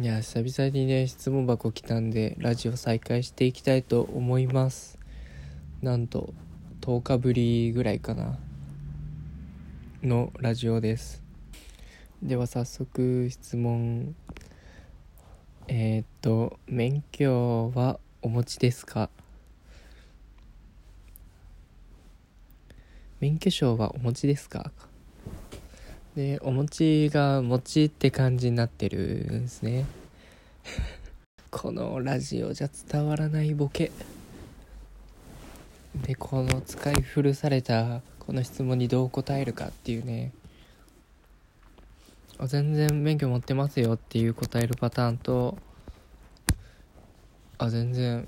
いや久々にね質問箱来たんでラジオ再開していきたいと思います。なんと10日ぶりぐらいかな。のラジオです。では早速質問。えー、っと免許はお持ちですか？免許証はお持ちですか？でお餅が餅って感じになってるんですね。このラジオじゃ伝わらないボケ。でこの使い古されたこの質問にどう答えるかっていうね。全然免許持ってますよっていう答えるパターンとあ全然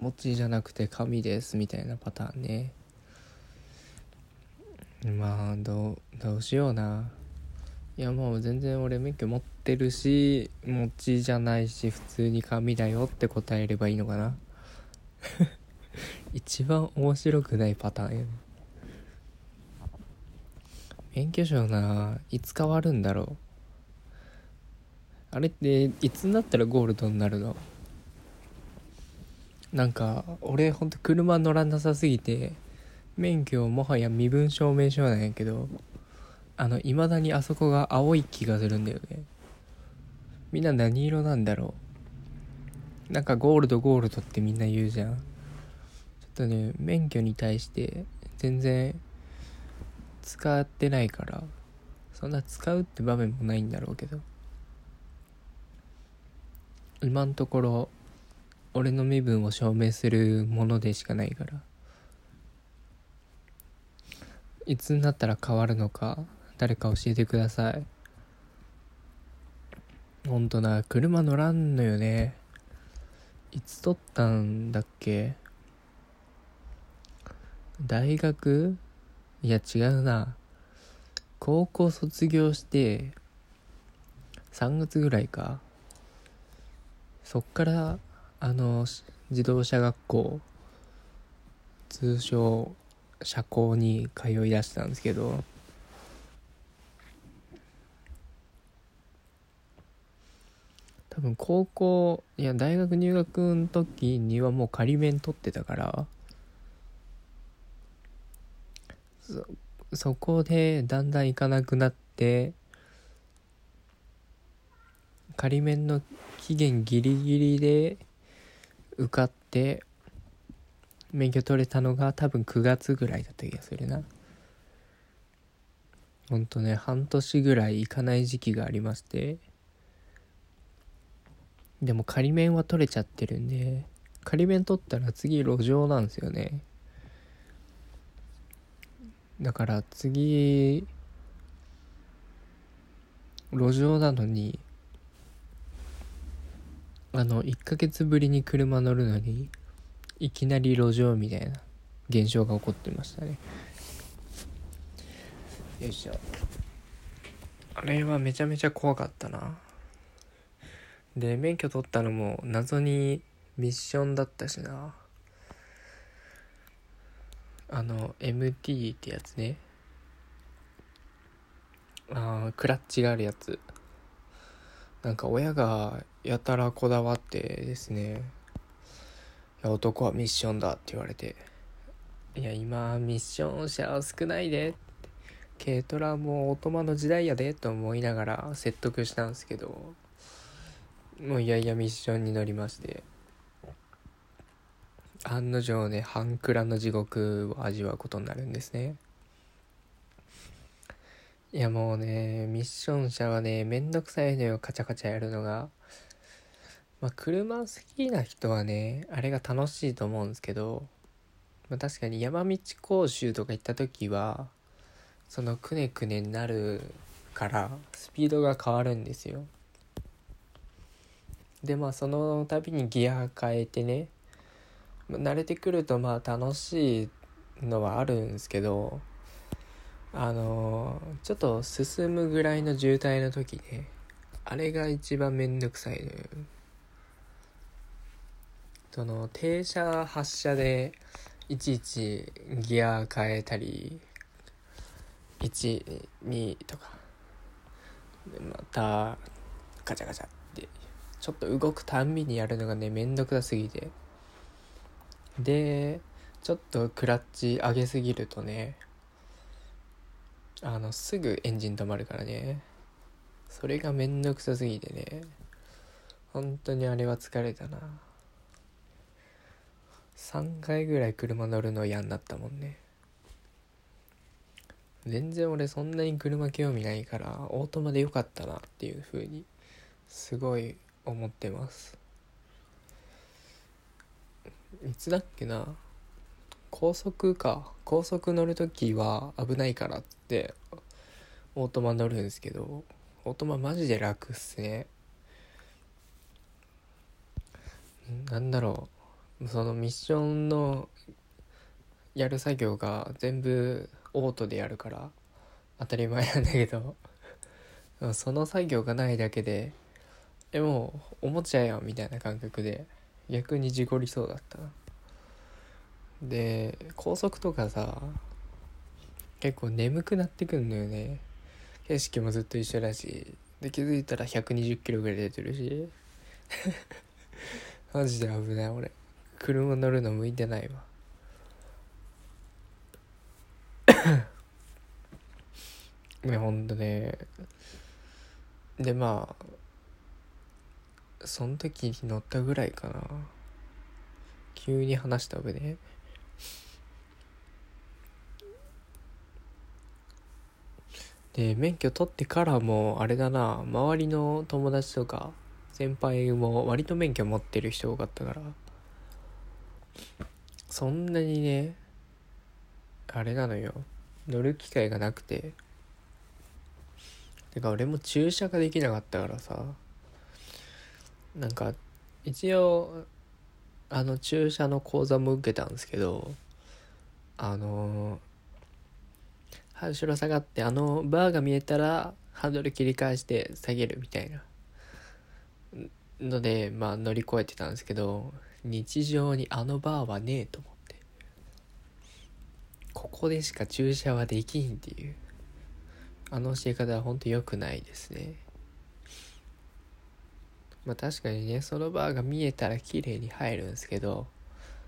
餅じゃなくて紙ですみたいなパターンね。まあどうどうしような。いやもう全然俺免許持ってるし持ちじゃないし普通に紙だよって答えればいいのかな。一番面白くないパターンやね。免許証ないつ変わるんだろう。あれっていつになったらゴールドになるの？なんか俺ほんと車乗らなさすぎて免許もはや身分証明書なんやけどあのいまだにあそこが青い気がするんだよね。みんな何色なんだろう。なんかゴールドゴールドってみんな言うじゃん。ちょっとね免許に対して全然使ってないからそんな使うって場面もないんだろうけど。今のところ俺の身分を証明するものでしかないから。いつになったら変わるのか誰か教えてください。ほんとな車乗らんのよね。いつ取ったんだっけ？大学？いや違うな。高校卒業して3月ぐらいか。そっからあの自動車学校通称社交に通い出したんですけど多分高校いや大学入学の時にはもう仮免取ってたからそそこでだんだん行かなくなって仮免の期限ギリギリで受かって免許取れたのが多分9月ぐらいだった気がするな。ほんとね半年ぐらい行かない時期がありまして。でも仮免は取れちゃってるんで仮免取ったら次路上なんですよね。だから次路上なのにあの1ヶ月ぶりに車乗るのにいきなり路上みたいな現象が起こってましたね。よいしょ。あれはめちゃめちゃ怖かったな。で免許取ったのも謎にミッションだったしな。あの MT ってやつね。あークラッチがあるやつ。なんか親がやたらこだわってですね。や男はミッションだって言われていや今ミッション車少ないで軽トラもオートマの時代やでと思いながら説得したんですけどもういやいやミッションに乗りまして案の定ね半クラの地獄を味わうことになるんですね。いやもうねミッション車はねめんどくさいのよカチャカチャやるのが。まあ、車好きな人はね、あれが楽しいと思うんですけど、まあ、確かに山道講習とか行った時は、そのくねくねになるからスピードが変わるんですよ。でまあその度にギア変えてね慣れてくるとまあ楽しいのはあるんですけどあのちょっと進むぐらいの渋滞の時ねあれが一番めんどくさいのよ。その停車発車でいちいちギア変えたり12とか。でまたガチャガチャってちょっと動くたんびにやるのがねめんどくさすぎて。でちょっとクラッチ上げすぎるとねあのすぐエンジン止まるからね。それがめんどくさすぎてね。本当にあれは疲れたな。3回ぐらい車乗るの嫌になったもんね。全然俺そんなに車興味ないからオートマで良かったなっていう風にすごい思ってます。いつだっけな高速か。高速乗る時は危ないからってオートマ乗るんですけどオートママジで楽っすね。なんだろう。そのミッションのやる作業が全部オートでやるから当たり前なんだけど。その作業がないだけでえもうおもちゃやんみたいな感覚で逆に事故りそうだった。で高速とかさ結構眠くなってくんのよね。景色もずっと一緒だし。で気づいたら120キロぐらい出てるし。マジで危ない俺。車乗るの向いてないわ。ねほんとね。でまあその時に乗ったぐらいかな。急に話した上で。で免許取ってからもあれだな。周りの友達とか先輩も割と免許持ってる人多かったからそんなにねあれなのよ。乗る機会がなくて。てか俺も駐車ができなかったからさ。なんか一応あの駐車の講座も受けたんですけどあの後ろ下がってあのバーが見えたらハンドル切り返して下げるみたいなのでまあ乗り越えてたんですけど日常にあのバーはねえと思って。ここでしか駐車はできんっていう。あの教え方は本当良くないですね。まあ確かにねそのバーが見えたら綺麗に入るんですけど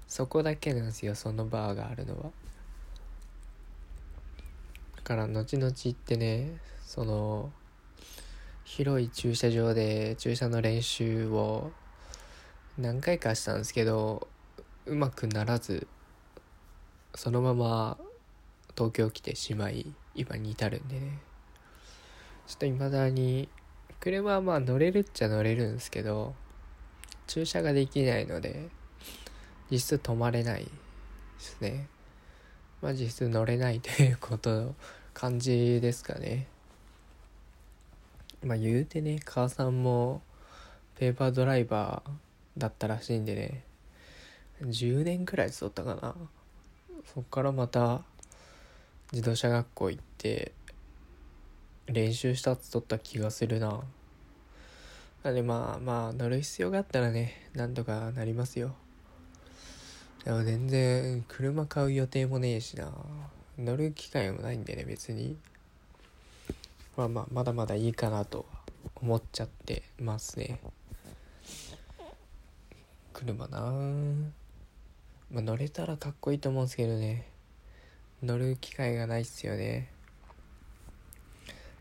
そこだけなんですよそのバーがあるのは。だから後々行ってねその広い駐車場で駐車の練習を何回かしたんですけどうまくならずそのまま東京来てしまい今に至るんでね。ちょっと未だに車はまあ乗れるっちゃ乗れるんですけど駐車ができないので実質止まれないですね。まあ実質乗れないということの感じですかね。まあ言うてね母さんもペーパードライバーだったらしいんでね。10年くらいずっとったかな。そっからまた自動車学校行って練習したっつった気がするな。なんでまあまあ乗る必要があったらねなんとかなりますよ。でも全然車買う予定もねえしな。乗る機会もないんでね別に。まあまあまだまだいいかなと思っちゃってますね。車な。まあ乗れたらかっこいいと思うんですけどね。乗る機会がないっすよね。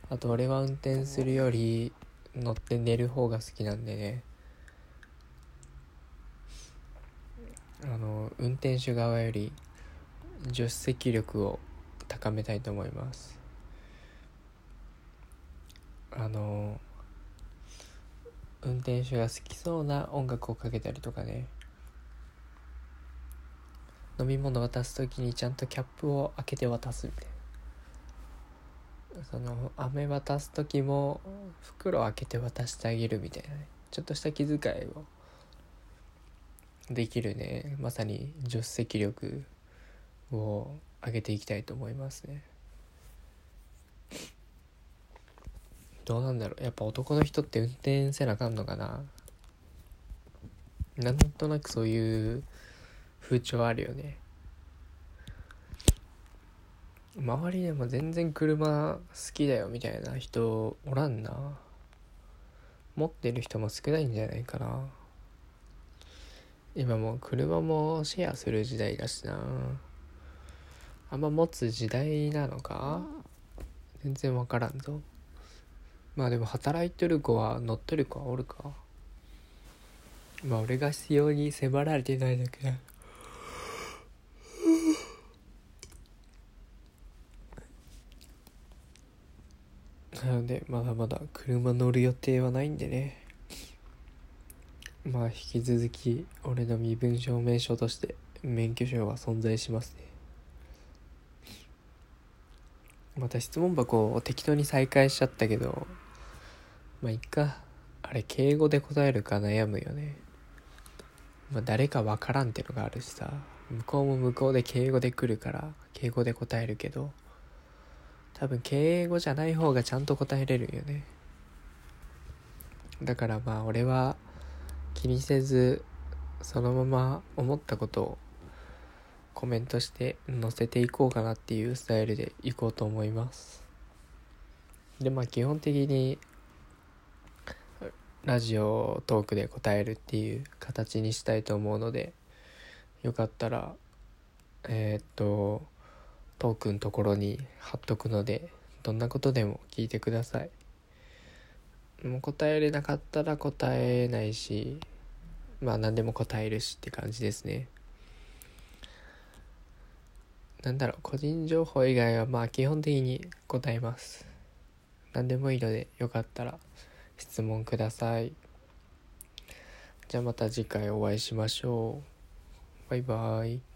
あと俺は運転するより乗って寝る方が好きなんでね。あの運転手側より助手席力を高めたいと思います。あの運転手が好きそうな音楽をかけたりとかね。飲み物渡す時にちゃんとキャップを開けて渡すみたいな。その飴渡す時も袋開けて渡してあげるみたいなね。ちょっとした気遣いをできるね。まさに助手席力を上げていきたいと思いますね。どうなんだろう。やっぱ男の人って運転せなあかんのかな。なんとなくそういう風潮あるよね。周りでも全然車好きだよみたいな人おらんな。持ってる人も少ないんじゃないかな。今もう車もシェアする時代だしな。あんま持つ時代なのか？全然分からんぞ。まあでも働いてる子は乗ってる子はおるか。まあ俺が必要に迫られてないだけだ。なのでまだまだ車乗る予定はないんでね。まあ引き続き俺の身分証明書として免許証は存在しますね。また質問箱を適当に再開しちゃったけどまあいっか。あれ敬語で答えるか悩むよね。まあ誰かわからんってのがあるしさ。向こうも向こうで敬語で来るから敬語で答えるけど。多分敬語じゃない方がちゃんと答えれるよね。だからまあ俺は気にせずそのまま思ったことをコメントして載せていこうかなっていうスタイルでいこうと思います。でまあ基本的にラジオトークで答えるっていう形にしたいと思うのでよかったらえー、っとトークのところに貼っとくのでどんなことでも聞いてください。もう答えれなかったら答えないしまあ何でも答えるしって感じですね。なんだろう個人情報以外はまあ基本的に答えます。何でもいいのでよかったら質問ください。じゃあまた次回お会いしましょう。バイバイ。